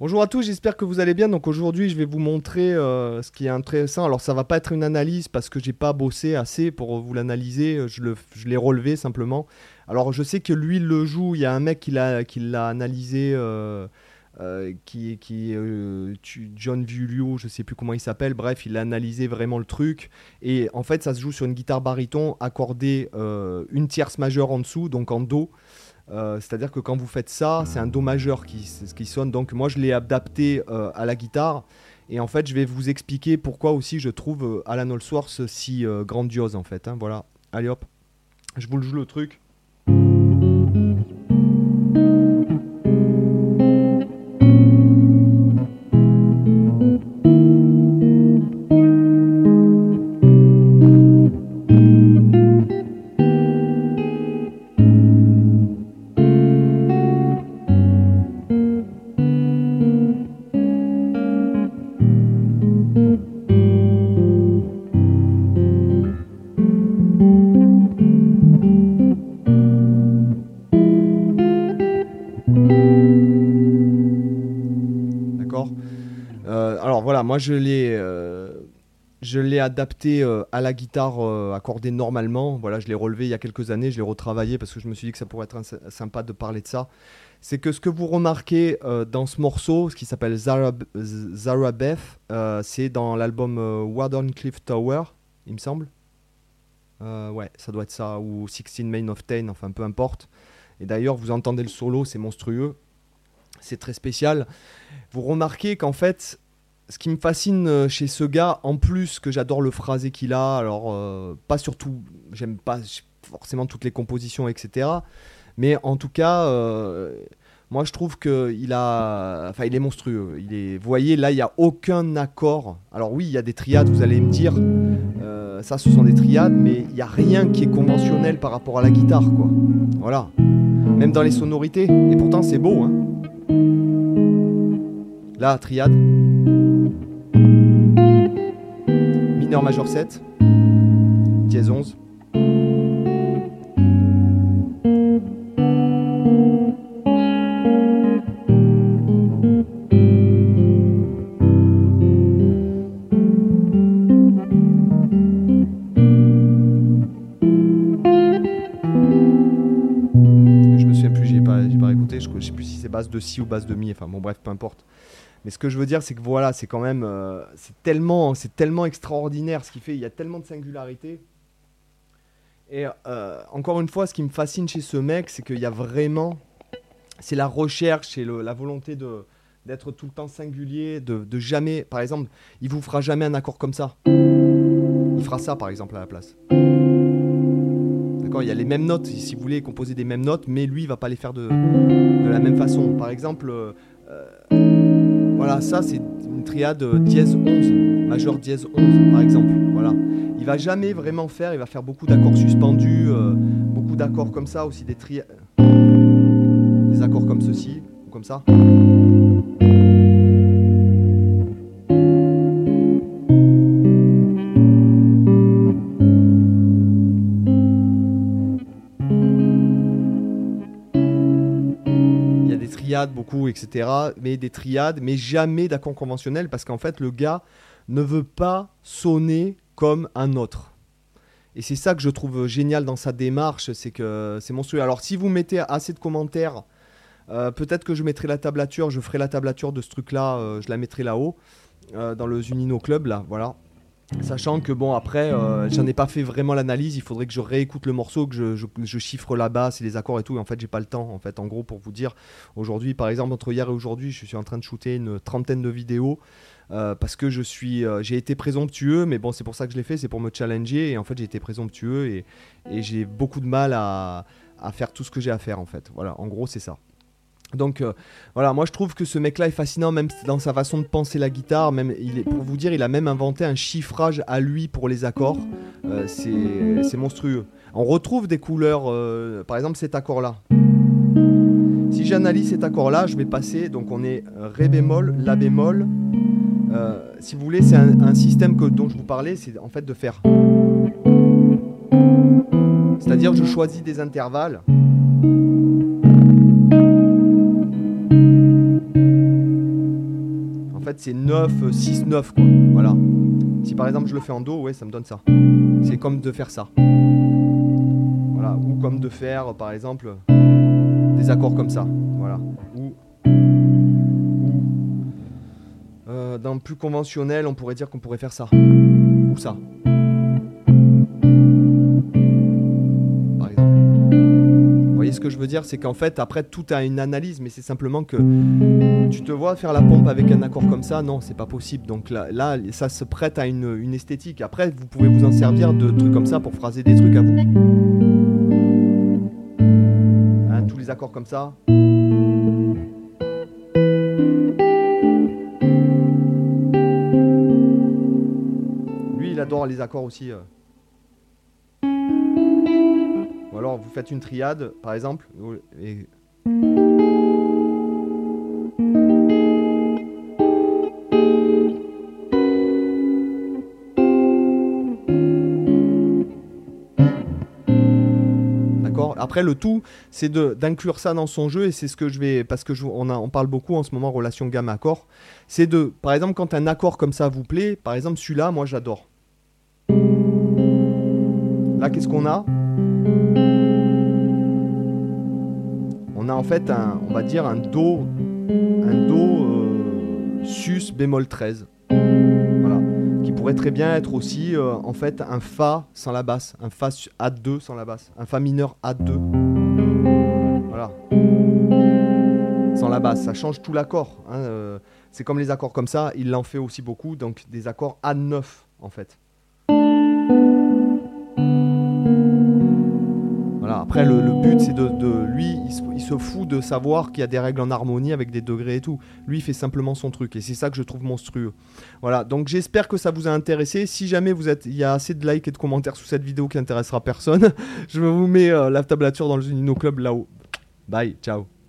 Bonjour à tous, j'espère que vous allez bien. Donc aujourd'hui, je vais vous montrer euh, ce qui est intéressant. Alors ça va pas être une analyse parce que j'ai pas bossé assez pour vous l'analyser. Je, le, je l'ai relevé simplement. Alors je sais que lui il le joue. Il y a un mec qui l'a, qui l'a analysé, euh, euh, qui, qui John Vulio, je sais plus comment il s'appelle. Bref, il a analysé vraiment le truc. Et en fait, ça se joue sur une guitare baryton accordée une tierce majeure en dessous, donc en do. Euh, c'est-à-dire que quand vous faites ça, c'est un Do majeur qui, qui sonne. Donc moi, je l'ai adapté euh, à la guitare. Et en fait, je vais vous expliquer pourquoi aussi je trouve euh, Alan Allsworth si grandiose en fait. Hein. voilà. Allez hop, je vous le joue le truc. Moi je l'ai euh, je l'ai adapté euh, à la guitare euh, accordée normalement. Voilà, je l'ai relevé il y a quelques années, je l'ai retravaillé parce que je me suis dit que ça pourrait être sympa de parler de ça. C'est que ce que vous remarquez dans ce morceau, ce qui s'appelle Zara, Zara Beth, c'est dans l'album Warden Cliff Tower, il me semble. ouais, ça doit être ça, ou 16 Main of Ten, enfin peu importe. Et d'ailleurs, vous entendez le solo, c'est monstrueux. C'est très spécial. Vous remarquez qu'en fait, ce qui me fascine euh, chez ce gars, en plus que j'adore le phrasé qu'il a, alors euh, pas surtout, j'aime pas forcément toutes les compositions, etc. Mais en tout cas, euh, moi je trouve qu'il a, enfin il est monstrueux. Il est, vous voyez, là il n'y a aucun accord. Alors oui, il y a des triades, vous allez me dire, ça ce sont des triades, mais il n'y a rien qui est conventionnel par rapport à la guitare, quoi. Voilà. Même dans les sonorités. Et pourtant c'est beau, hein. Là, triade mineur majeur 7, dièse 11. Je me souviens plus, j'ai pas, pas écouté, je, sais plus si c'est base de si ou base de mi, enfin bon bref, peu importe. Mais ce que je veux dire, c'est que voilà, c'est quand même, euh, c'est tellement, c'est tellement extraordinaire ce qu'il fait. Il y a tellement de singularité. Et euh, encore une fois, ce qui me fascine chez ce mec, c'est qu'il y a vraiment, c'est la recherche et la volonté de d'être tout le temps singulier, de, de, jamais, par exemple, il vous fera jamais un accord comme ça. Il fera ça, par exemple, à la place. D'accord Il y a les mêmes notes, si vous voulez composer des mêmes notes, mais lui, il va pas les faire de, de la même façon. Par exemple. Euh, voilà, ça c'est une triade dièse 11, majeur dièse 11 par exemple. Voilà. Il va jamais vraiment faire, il va faire beaucoup d'accords suspendus, euh, beaucoup d'accords comme ça, aussi des triades. Des accords comme ceci, ou comme ça. Beaucoup, etc. Mais des triades, mais jamais d'accord conventionnel parce qu'en fait, le gars ne veut pas sonner comme un autre. Et c'est ça que je trouve génial dans sa démarche, c'est que c'est monstrueux. Alors, si vous mettez assez de commentaires, euh, peut-être que je mettrai la tablature, je ferai la tablature de ce truc-là, euh, je la mettrai là-haut, euh, dans le Zunino Club, là, voilà. Sachant que bon après, euh, j'en ai pas fait vraiment l'analyse, il faudrait que je réécoute le morceau, que je, chiffre la basse et les accords et tout. Et en fait, j'ai pas le temps. En fait, en gros, pour vous dire, aujourd'hui, par exemple, entre hier et aujourd'hui, je suis en train de shooter une trentaine de vidéos. Euh, parce que je suis, euh, j'ai été présomptueux, mais bon, c'est pour ça que je l'ai fait, c'est pour me challenger. Et en fait, j'ai été présomptueux et, j'ai beaucoup de mal à, à faire tout ce que j'ai à faire, en fait. Voilà, en gros, c'est ça. Donc euh, voilà, moi je trouve que ce mec-là est fascinant même dans sa façon de penser la guitare. Pour vous dire, il a même inventé un chiffrage à lui pour les accords. Euh, c'est monstrueux. On retrouve des couleurs, euh, par exemple cet accord-là. Si j'analyse cet accord-là, je vais passer, donc on est Ré bémol, La bémol. si vous voulez, c'est un, système dont je vous parlais, c'est en fait de faire. C'est-à-dire je choisis des intervalles. C'est 9, 6, 9, quoi. Voilà. Si par exemple je le fais en Do, ouais, ça me donne ça. C'est comme de faire ça. Voilà. Ou comme de faire, par exemple, des accords comme ça. Voilà. Ou, euh, dans le plus conventionnel, on pourrait dire qu'on pourrait faire ça. Ou ça. Ce que je veux dire, c'est qu'en fait, après, tout a une analyse, mais c'est simplement que tu te vois faire la pompe avec un accord comme ça, non, c'est pas possible. Donc là, là, ça se prête à une, esthétique. Après, vous pouvez vous en servir de trucs comme ça pour phraser des trucs à vous. Hein, tous les accords comme ça. Lui, il adore les accords aussi. Euh. Vous faites une triade, par exemple, D'accord Après, le tout, c'est d'inclure ça dans son jeu, et c'est ce que je vais. Parce que on, on parle beaucoup en ce moment relation gamme-accord. C'est de. Par exemple, quand un accord comme ça vous plaît, par exemple, celui-là, moi j'adore. Là, qu'est-ce qu'on a? A en fait un, on va dire un do, un do euh, sus bémol 13. Voilà, qui pourrait très bien être aussi euh, en fait un fa sans la basse, un fa A2 sans la basse, un fa mineur A2. Voilà. Sans la basse, ça change tout l'accord. Hein, euh, c'est comme les accords comme ça, il en fait aussi beaucoup, donc des accords A9 en fait. Après, le, but, c'est de, lui, il se, fout de savoir qu'il y a des règles en harmonie avec des degrés et tout. Lui, il fait simplement son truc, et c'est ça que je trouve monstrueux. Voilà. Donc, j'espère que ça vous a intéressé. Si jamais vous êtes, il y a assez de likes et de commentaires sous cette vidéo qui intéressera personne, je vous mets euh, la tablature dans le Unino Club là-haut. Bye, ciao.